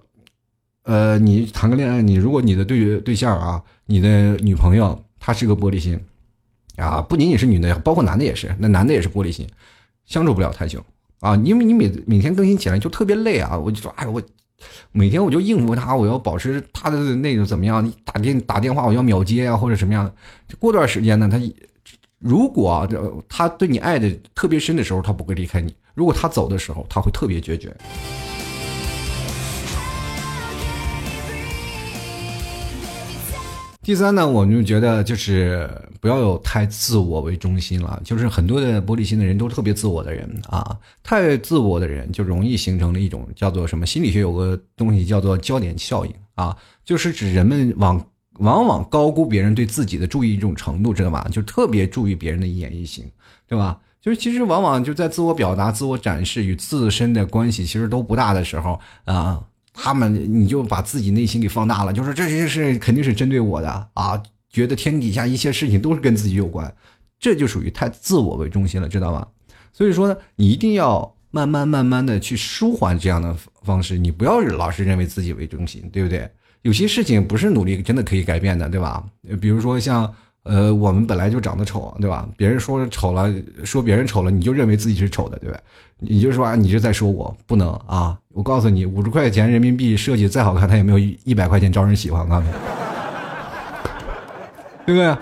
呃，你谈个恋爱，你如果你的对对象啊，你的女朋友她是个玻璃心，啊，不仅仅是女的，包括男的也是，那男的也是玻璃心，相处不了太久。啊，因为你每每天更新起来就特别累啊，我就说，哎，我每天我就应付他，我要保持他的那种怎么样，打电打电话我要秒接啊，或者什么样的，过段时间呢，他如果他对你爱的特别深的时候，他不会离开你；如果他走的时候，他会特别决绝。第三呢，我们就觉得就是不要有太自我为中心了。就是很多的玻璃心的人都特别自我的人啊，太自我的人就容易形成了一种叫做什么？心理学有个东西叫做焦点效应啊，就是指人们往往往高估别人对自己的注意一种程度，知道吧？就特别注意别人的一言一行，对吧？就是其实往往就在自我表达、自我展示与自身的关系其实都不大的时候啊。他们，你就把自己内心给放大了，就是这些事肯定是针对我的啊，觉得天底下一切事情都是跟自己有关，这就属于太自我为中心了，知道吗？所以说呢，你一定要慢慢慢慢的去舒缓这样的方式，你不要老是认为自己为中心，对不对？有些事情不是努力真的可以改变的，对吧？比如说像，呃，我们本来就长得丑，对吧？别人说丑了，说别人丑了，你就认为自己是丑的，对吧？你就说啊，你就在说我不能啊！我告诉你，五十块钱人民币设计再好看，它也没有一百块钱招人喜欢，啊，对不对？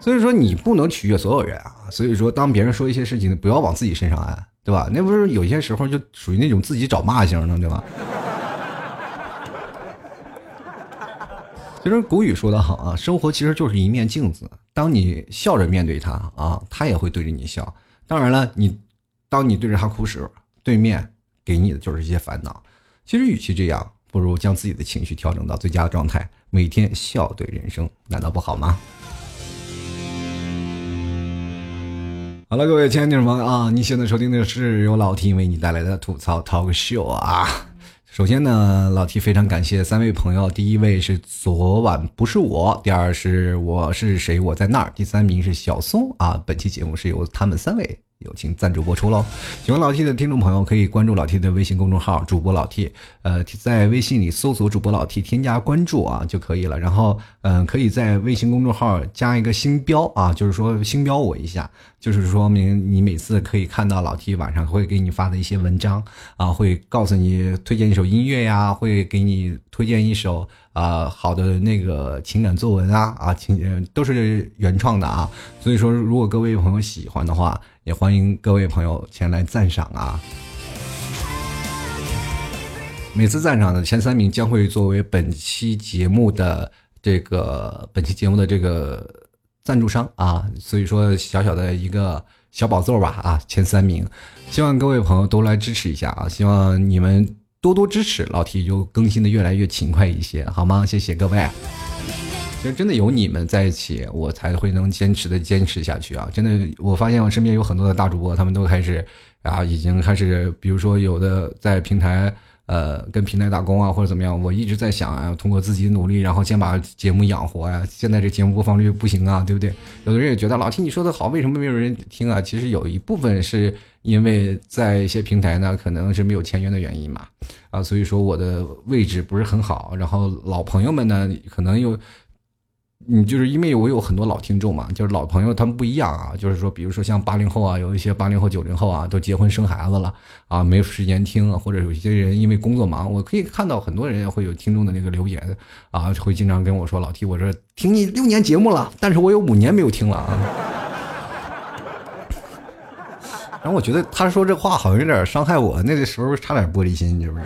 所以说你不能取悦所有人啊！所以说，当别人说一些事情，不要往自己身上安，对吧？那不是有些时候就属于那种自己找骂型的，对吧？其实古语说得好啊，生活其实就是一面镜子。当你笑着面对它啊，它也会对着你笑。当然了，你当你对着他哭时，对面给你的就是一些烦恼。其实与其这样，不如将自己的情绪调整到最佳的状态，每天笑对人生，难道不好吗？好了，各位亲爱的听众朋友啊，你现在收听的是由老 T 为你带来的吐槽 Talk Show 啊。首先呢，老提非常感谢三位朋友。第一位是昨晚不是我，第二是我是谁我在那儿，第三名是小松啊。本期节目是由他们三位。友情赞助播出喽！喜欢老 T 的听众朋友可以关注老 T 的微信公众号“主播老 T”，呃，在微信里搜索“主播老 T”，添加关注啊就可以了。然后，嗯，可以在微信公众号加一个星标啊，就是说星标我一下，就是说明你每次可以看到老 T 晚上会给你发的一些文章啊，会告诉你推荐一首音乐呀，会给你推荐一首。啊，好的那个情感作文啊，啊，情都是原创的啊，所以说如果各位朋友喜欢的话，也欢迎各位朋友前来赞赏啊。每次赞赏的前三名将会作为本期节目的这个本期节目的这个赞助商啊，所以说小小的一个小宝座吧啊，前三名，希望各位朋友都来支持一下啊，希望你们。多多支持老 T，就更新的越来越勤快一些，好吗？谢谢各位。其实真的有你们在一起，我才会能坚持的坚持下去啊！真的，我发现我身边有很多的大主播，他们都开始啊，已经开始，比如说有的在平台。呃，跟平台打工啊，或者怎么样？我一直在想啊，通过自己努力，然后先把节目养活呀。现在这节目播放率不行啊，对不对？有的人也觉得老听你说的好，为什么没有人听啊？其实有一部分是因为在一些平台呢，可能是没有签约的原因嘛，啊，所以说我的位置不是很好。然后老朋友们呢，可能又。你就是因为我有很多老听众嘛，就是老朋友，他们不一样啊。就是说，比如说像八零后啊，有一些八零后、九零后啊，都结婚生孩子了啊，没有时间听，或者有些人因为工作忙，我可以看到很多人会有听众的那个留言啊，会经常跟我说：“老 T，我说听你六年节目了，但是我有五年没有听了啊。”然后我觉得他说这话好像有点伤害我，那个时候差点玻璃心，是不是？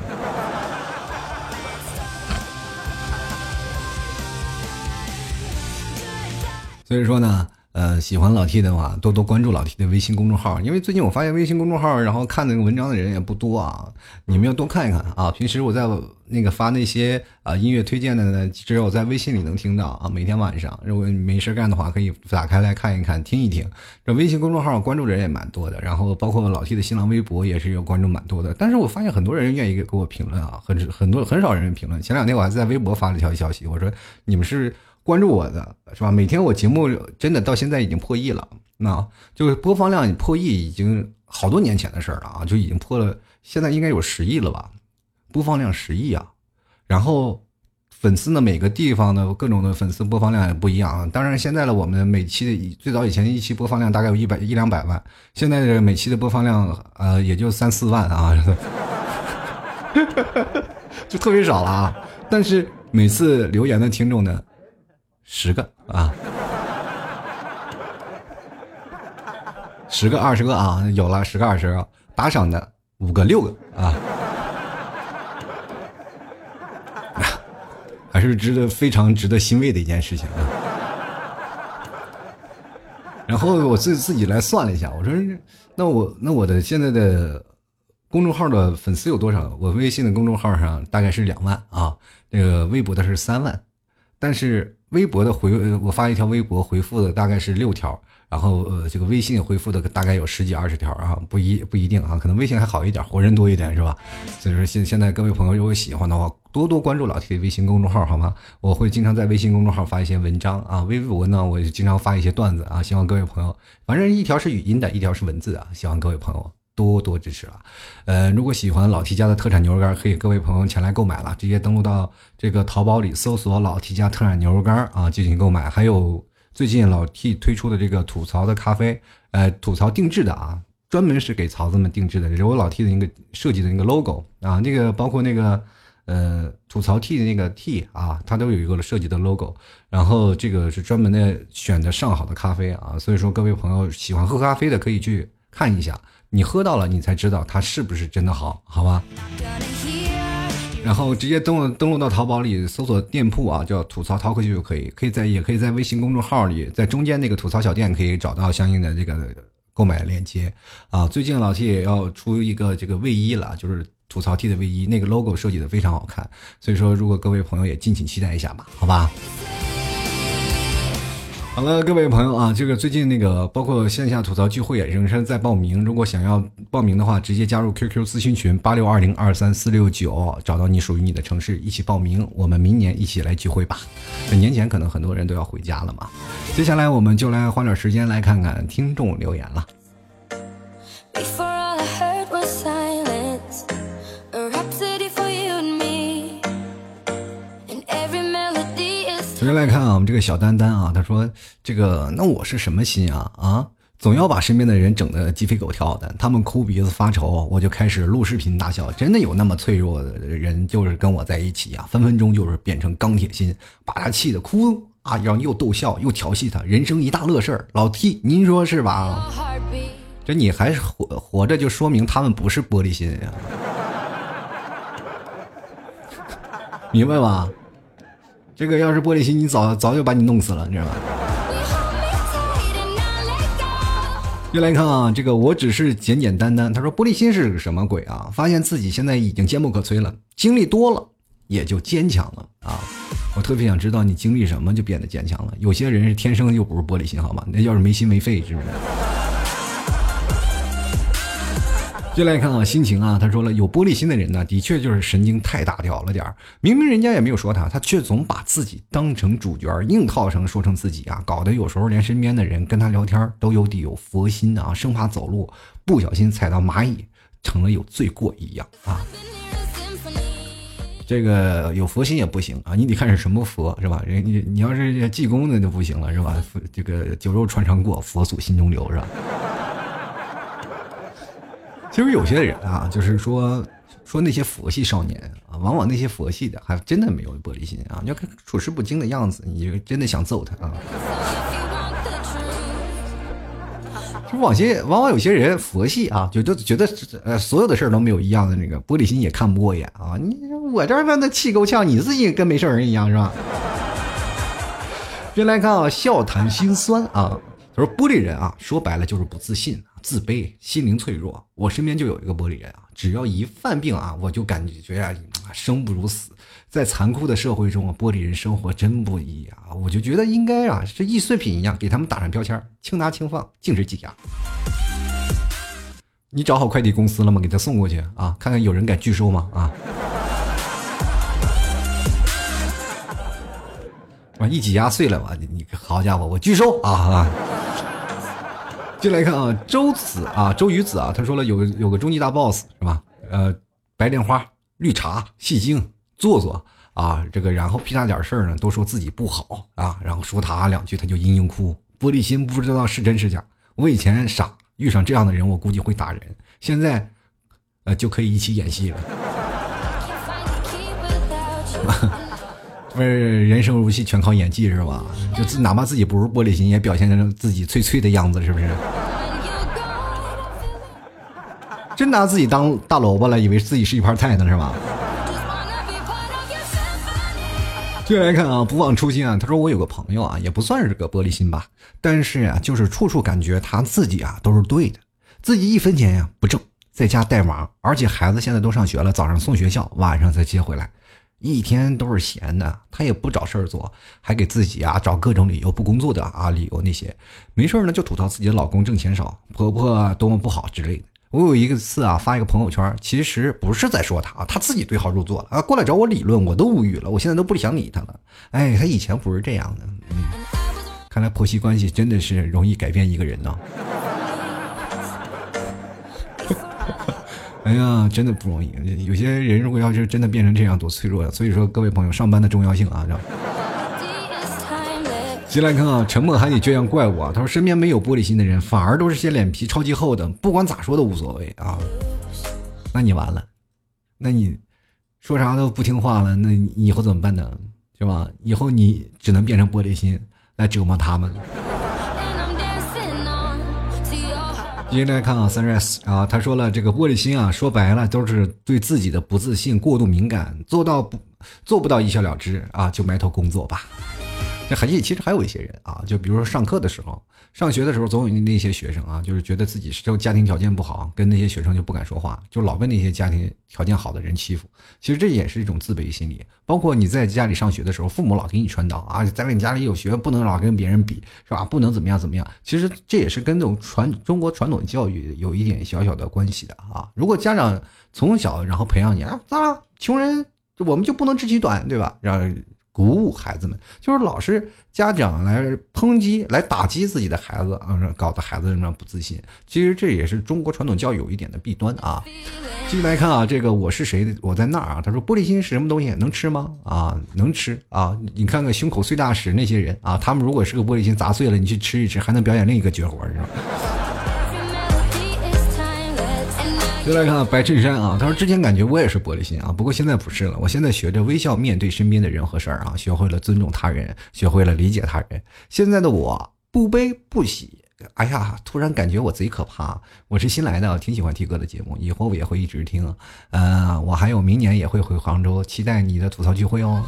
所以说呢，呃，喜欢老 T 的话，多多关注老 T 的微信公众号。因为最近我发现微信公众号，然后看那个文章的人也不多啊。你们要多看一看啊。平时我在那个发那些啊音乐推荐的呢，只有在微信里能听到啊。每天晚上，如果你没事干的话，可以打开来看一看，听一听。这微信公众号关注的人也蛮多的，然后包括老 T 的新浪微博也是有关注蛮多的。但是我发现很多人愿意给我评论啊，很很多很少人评论。前两天我还在微博发了一条消息，我说你们是。关注我的是吧？每天我节目真的到现在已经破亿了，那就是播放量破亿已经好多年前的事儿了啊，就已经破了，现在应该有十亿了吧？播放量十亿啊！然后粉丝呢，每个地方的各种的粉丝播放量也不一样啊。当然，现在的我们每期的最早以前一期播放量大概有一百一两百万，现在的每期的播放量呃也就三四万啊，就特别少了啊。但是每次留言的听众呢？十个啊，十个二十个啊，有了十个二十个打赏的五个六个啊，还是值得非常值得欣慰的一件事情啊。然后我自自己来算了一下，我说那我那我的现在的公众号的粉丝有多少？我微信的公众号上大概是两万啊，那个微博的是三万，但是。微博的回，我发一条微博回复的大概是六条，然后呃，这个微信回复的大概有十几二十条啊，不一不一定啊，可能微信还好一点，活人多一点是吧？所以说现现在各位朋友如果喜欢的话，多多关注老 T 的微信公众号好吗？我会经常在微信公众号发一些文章啊，微博呢我也经常发一些段子啊，希望各位朋友，反正一条是语音的，一条是文字啊，希望各位朋友。多多支持了。呃，如果喜欢老 T 家的特产牛肉干，可以各位朋友前来购买了，直接登录到这个淘宝里搜索“老 T 家特产牛肉干”啊进行购买。还有最近老 T 推出的这个吐槽的咖啡，呃，吐槽定制的啊，专门是给槽子们定制的，这是我老 T 的一个设计的那个 logo 啊，那个包括那个。呃，吐槽 T 的那个 T 啊，它都有一个设计的 logo，然后这个是专门的选的上好的咖啡啊，所以说各位朋友喜欢喝咖啡的可以去看一下，你喝到了你才知道它是不是真的好，好吧？然后直接登录登录到淘宝里搜索店铺啊，叫吐槽 talk 就可以，可以在也可以在微信公众号里，在中间那个吐槽小店可以找到相应的这个购买链接啊。最近老 T 也要出一个这个卫衣了，就是。吐槽 T 的卫衣，那个 logo 设计的非常好看，所以说如果各位朋友也敬请期待一下吧，好吧。好了，各位朋友啊，这个最近那个包括线下吐槽聚会也仍然在报名，如果想要报名的话，直接加入 QQ 咨询群八六二零二三四六九，找到你属于你的城市，一起报名，我们明年一起来聚会吧。年前可能很多人都要回家了嘛，接下来我们就来花点时间来看看听众留言了。首先来看啊，我们这个小丹丹啊，他说：“这个那我是什么心啊啊，总要把身边的人整得鸡飞狗跳的，他们哭鼻子发愁，我就开始录视频大笑。真的有那么脆弱的人，就是跟我在一起啊，分分钟就是变成钢铁心，把他气得哭啊，然后又逗笑又调戏他，人生一大乐事儿。老 T，您说是吧？这你还活活着，就说明他们不是玻璃心呀，明白吧？”这个要是玻璃心，你早早就把你弄死了，你知道吧？又来看啊，这个我只是简简单单。他说玻璃心是个什么鬼啊？发现自己现在已经坚不可摧了，经历多了也就坚强了啊！我特别想知道你经历什么就变得坚强了。有些人是天生就不是玻璃心，好吗？那要是没心没肺，是不是？接来看啊，心情啊，他说了，有玻璃心的人呢，的确就是神经太大条了点儿。明明人家也没有说他，他却总把自己当成主角，硬套成说成自己啊，搞得有时候连身边的人跟他聊天都有底有佛心啊，生怕走路不小心踩到蚂蚁，成了有罪过一样啊。这个有佛心也不行啊，你得看是什么佛是吧？人你你要是济公那就不行了是吧？这个酒肉穿肠过，佛祖心中留是吧？其实有些人啊，就是说说那些佛系少年啊，往往那些佛系的还真的没有玻璃心啊。你要看处事不惊的样子，你就真的想揍他啊。就往些往往有些人佛系啊，就就觉得呃所有的事儿都没有一样的那个玻璃心也看不过眼啊。你我这儿那气够呛，你自己跟没事人一样是吧？先来看啊，笑谈心酸啊。他说玻璃人啊，说白了就是不自信。自卑，心灵脆弱。我身边就有一个玻璃人啊，只要一犯病啊，我就感觉啊，生不如死。在残酷的社会中啊，玻璃人生活真不易啊。我就觉得应该啊，是易碎品一样，给他们打上标签，轻拿轻放，禁止挤压。你找好快递公司了吗？给他送过去啊，看看有人敢拒收吗？啊！完一挤压碎了吧？你好家伙，我拒收啊啊！进来看啊，周子啊，周瑜子啊，他说了有有个终极大 boss 是吧？呃，白莲花、绿茶、戏精、做作啊，这个然后屁大点事儿呢，都说自己不好啊，然后说他两句他就嘤嘤哭，玻璃心不知道是真是假。我以前傻，遇上这样的人我估计会打人，现在呃就可以一起演戏了。不是人生如戏，全靠演技是吧？就自哪怕自己不是玻璃心，也表现成自己脆脆的样子，是不是？真拿自己当大萝卜了，以为自己是一盘菜呢，是吧？接来看啊，不忘初心啊。他说我有个朋友啊，也不算是个玻璃心吧，但是啊，就是处处感觉他自己啊都是对的，自己一分钱呀不挣，在家带娃，而且孩子现在都上学了，早上送学校，晚上再接回来。一天都是闲的，他也不找事儿做，还给自己啊找各种理由不工作的啊理由那些，没事呢就吐槽自己的老公挣钱少，婆婆多么不好之类的。我有一次啊发一个朋友圈，其实不是在说他啊，他自己对号入座了啊，过来找我理论，我都无语了，我现在都不想理他了。哎，他以前不是这样的，嗯，看来婆媳关系真的是容易改变一个人呢。哎呀，真的不容易。有些人如果要是真的变成这样，多脆弱呀！所以说，各位朋友，上班的重要性啊。进来看啊，沉默还得这样怪我啊。他说，身边没有玻璃心的人，反而都是些脸皮超级厚的，不管咋说都无所谓啊。那你完了，那你说啥都不听话了，那你以后怎么办呢？是吧？以后你只能变成玻璃心来折磨他们。接下来看啊，Sunrise 啊，他说了，这个玻璃心啊，说白了都是对自己的不自信过度敏感，做到不做不到一笑了之啊，就埋头工作吧。这还其实还有一些人啊，就比如说上课的时候。上学的时候，总有那些学生啊，就是觉得自己是家庭条件不好，跟那些学生就不敢说话，就老被那些家庭条件好的人欺负。其实这也是一种自卑心理。包括你在家里上学的时候，父母老给你传导啊，在你家里有学，不能老跟别人比，是吧？不能怎么样怎么样。其实这也是跟这种传中国传统教育有一点小小的关系的啊。如果家长从小然后培养你啊，啊，穷人我们就不能知其短，对吧？让。鼓舞孩子们，就是老是家长来抨击、来打击自己的孩子啊，搞得孩子么不自信。其实这也是中国传统教育有一点的弊端啊。继续来看啊，这个我是谁的？我在那儿啊。他说：“玻璃心是什么东西？能吃吗？啊，能吃啊。你看看胸口碎大石那些人啊，他们如果是个玻璃心砸碎了，你去吃一吃，还能表演另一个绝活，是吧？”再来看白衬衫啊，他说之前感觉我也是玻璃心啊，不过现在不是了。我现在学着微笑面对身边的人和事儿啊，学会了尊重他人，学会了理解他人。现在的我不悲不喜。哎呀，突然感觉我贼可怕。我是新来的，挺喜欢 T 哥的节目，以后我也会一直听。嗯，我还有明年也会回杭州，期待你的吐槽聚会哦。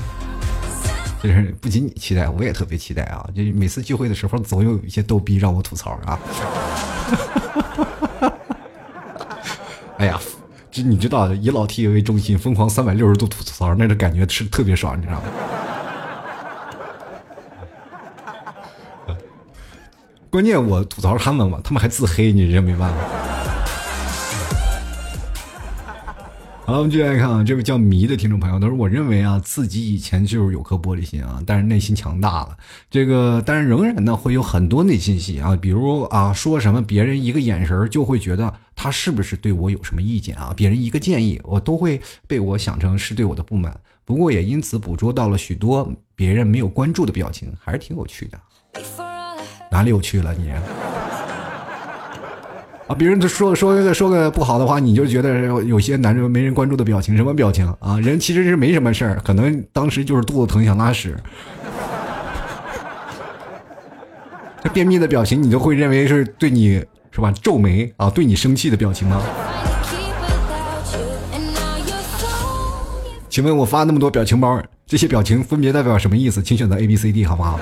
就是不仅你期待，我也特别期待啊！就每次聚会的时候，总有一些逗逼让我吐槽啊。哎呀，这你知道，以老 T 为中心，疯狂三百六十度吐槽，那个感觉是特别爽，你知道吗？关键我吐槽他们嘛，他们还自黑，你这没办法。好了，我们继续来看啊，这位叫迷的听众朋友，他说：“我认为啊，自己以前就是有颗玻璃心啊，但是内心强大了。这个，但是仍然呢，会有很多内心戏啊，比如啊，说什么别人一个眼神就会觉得他是不是对我有什么意见啊？别人一个建议，我都会被我想成是对我的不满。不过也因此捕捉到了许多别人没有关注的表情，还是挺有趣的。哪里有趣了你？” 啊，别人说说个说个不好的话，你就觉得有些男人没人关注的表情，什么表情啊？人其实是没什么事儿，可能当时就是肚子疼想拉屎。这便秘的表情，你都会认为是对你是吧？皱眉啊，对你生气的表情吗？请问我发那么多表情包，这些表情分别代表什么意思？请选择 A、B、C、D，好不好？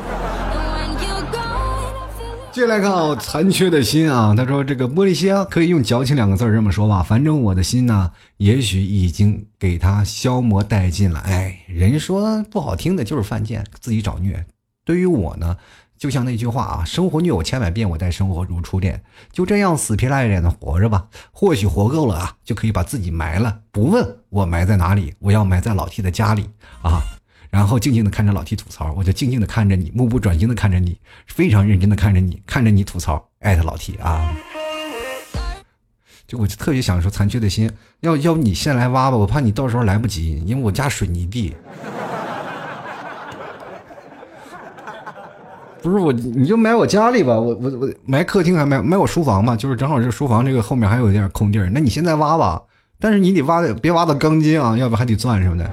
接下来看啊，残缺的心啊，他说这个玻璃心可以用矫情两个字这么说吧，反正我的心呢，也许已经给他消磨殆尽了。哎，人说不好听的就是犯贱，自己找虐。对于我呢，就像那句话啊，生活虐我千百遍，我待生活如初恋。就这样死皮赖脸的活着吧，或许活够了啊，就可以把自己埋了。不问我埋在哪里，我要埋在老 T 的家里啊。然后静静的看着老 T 吐槽，我就静静的看着你，目不转睛的看着你，非常认真的看着你，看着你吐槽，艾特老 T 啊！就我就特别想说，残缺的心，要要不你先来挖吧，我怕你到时候来不及，因为我家水泥地。不是我，你就埋我家里吧，我我我埋客厅还埋埋我书房吧，就是正好这书房这个后面还有一点空地儿，那你现在挖吧，但是你得挖的别挖到钢筋啊，要不还得钻什么的。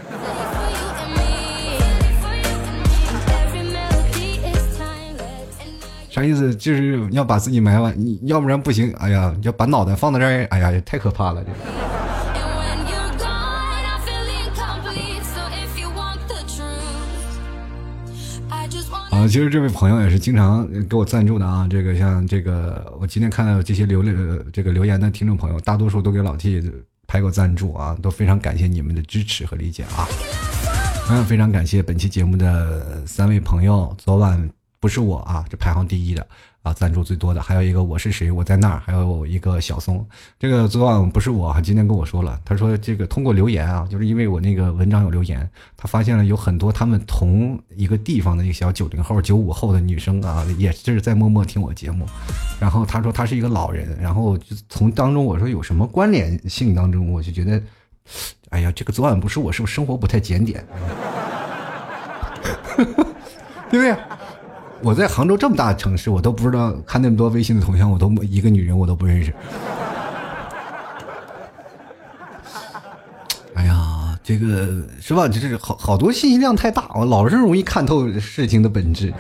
啥意思？就是要把自己埋完，你要不然不行。哎呀，要把脑袋放在这儿，哎呀，也太可怕了！这个。其实这位朋友也是经常给我赞助的啊。这个像这个，我今天看到这些留了这个留言的听众朋友，大多数都给老 T 拍过赞助啊，都非常感谢你们的支持和理解啊。同样非常感谢本期节目的三位朋友，昨晚。不是我啊，这排行第一的啊，赞助最多的，还有一个我是谁，我在那儿，还有一个小松，这个昨晚不是我，今天跟我说了，他说这个通过留言啊，就是因为我那个文章有留言，他发现了有很多他们同一个地方的一个小九零后、九五后的女生啊，也是在默默听我节目，然后他说他是一个老人，然后就从当中我说有什么关联性当中，我就觉得，哎呀，这个昨晚不是我，是不是生活不太检点？对不对？我在杭州这么大的城市，我都不知道看那么多微信的头像，我都一个女人我都不认识。哎呀，这个是吧？这是好好多信息量太大，我老是容易看透事情的本质。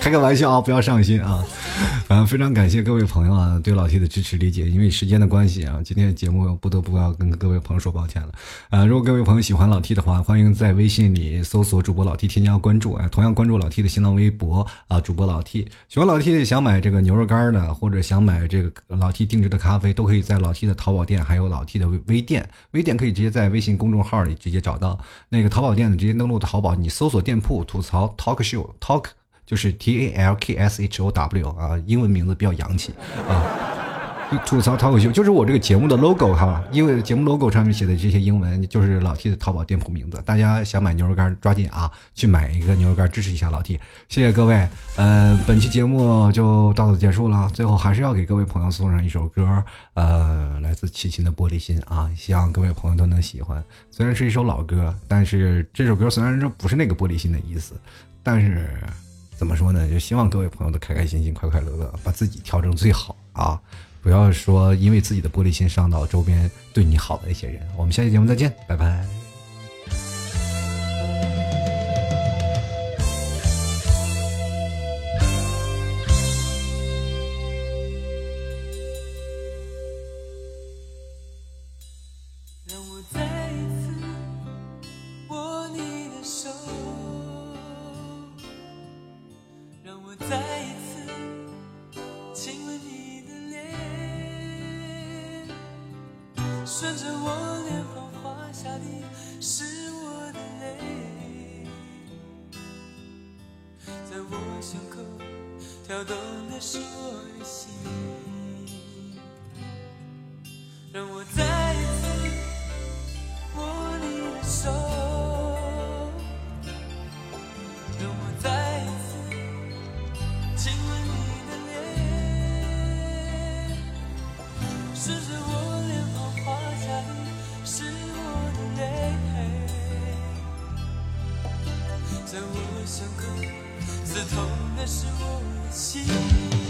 开个玩笑啊，不要上心啊。啊，非常感谢各位朋友啊对老 T 的支持理解。因为时间的关系啊，今天的节目不得不要跟各位朋友说抱歉了。啊，如果各位朋友喜欢老 T 的话，欢迎在微信里搜索主播老 T 添加关注啊，同样关注老 T 的新浪微博啊，主播老 T。喜欢老 T 想买这个牛肉干的，或者想买这个老 T 定制的咖啡，都可以在老 T 的淘宝店，还有老 T 的微店。微店可以直接在微信公众号里直接找到。那个淘宝店呢，直接登录淘宝，你搜索店铺吐槽 Talk Show Talk。就是 T A L K S H O W 啊，英文名字比较洋气啊。吐槽淘口秀就是我这个节目的 logo 哈，因为节目 logo 上面写的这些英文就是老 T 的淘宝店铺名字。大家想买牛肉干，抓紧啊，去买一个牛肉干支持一下老 T。谢谢各位，嗯，本期节目就到此结束了。最后还是要给各位朋友送上一首歌，呃，来自齐秦的《玻璃心》啊，希望各位朋友都能喜欢。虽然是一首老歌，但是这首歌虽然说不是那个玻璃心的意思，但是。怎么说呢？就希望各位朋友都开开心心、快快乐乐，把自己调整最好啊！不要说因为自己的玻璃心伤到周边对你好的一些人。我们下期节目再见，拜拜。伤口刺痛的是我的心。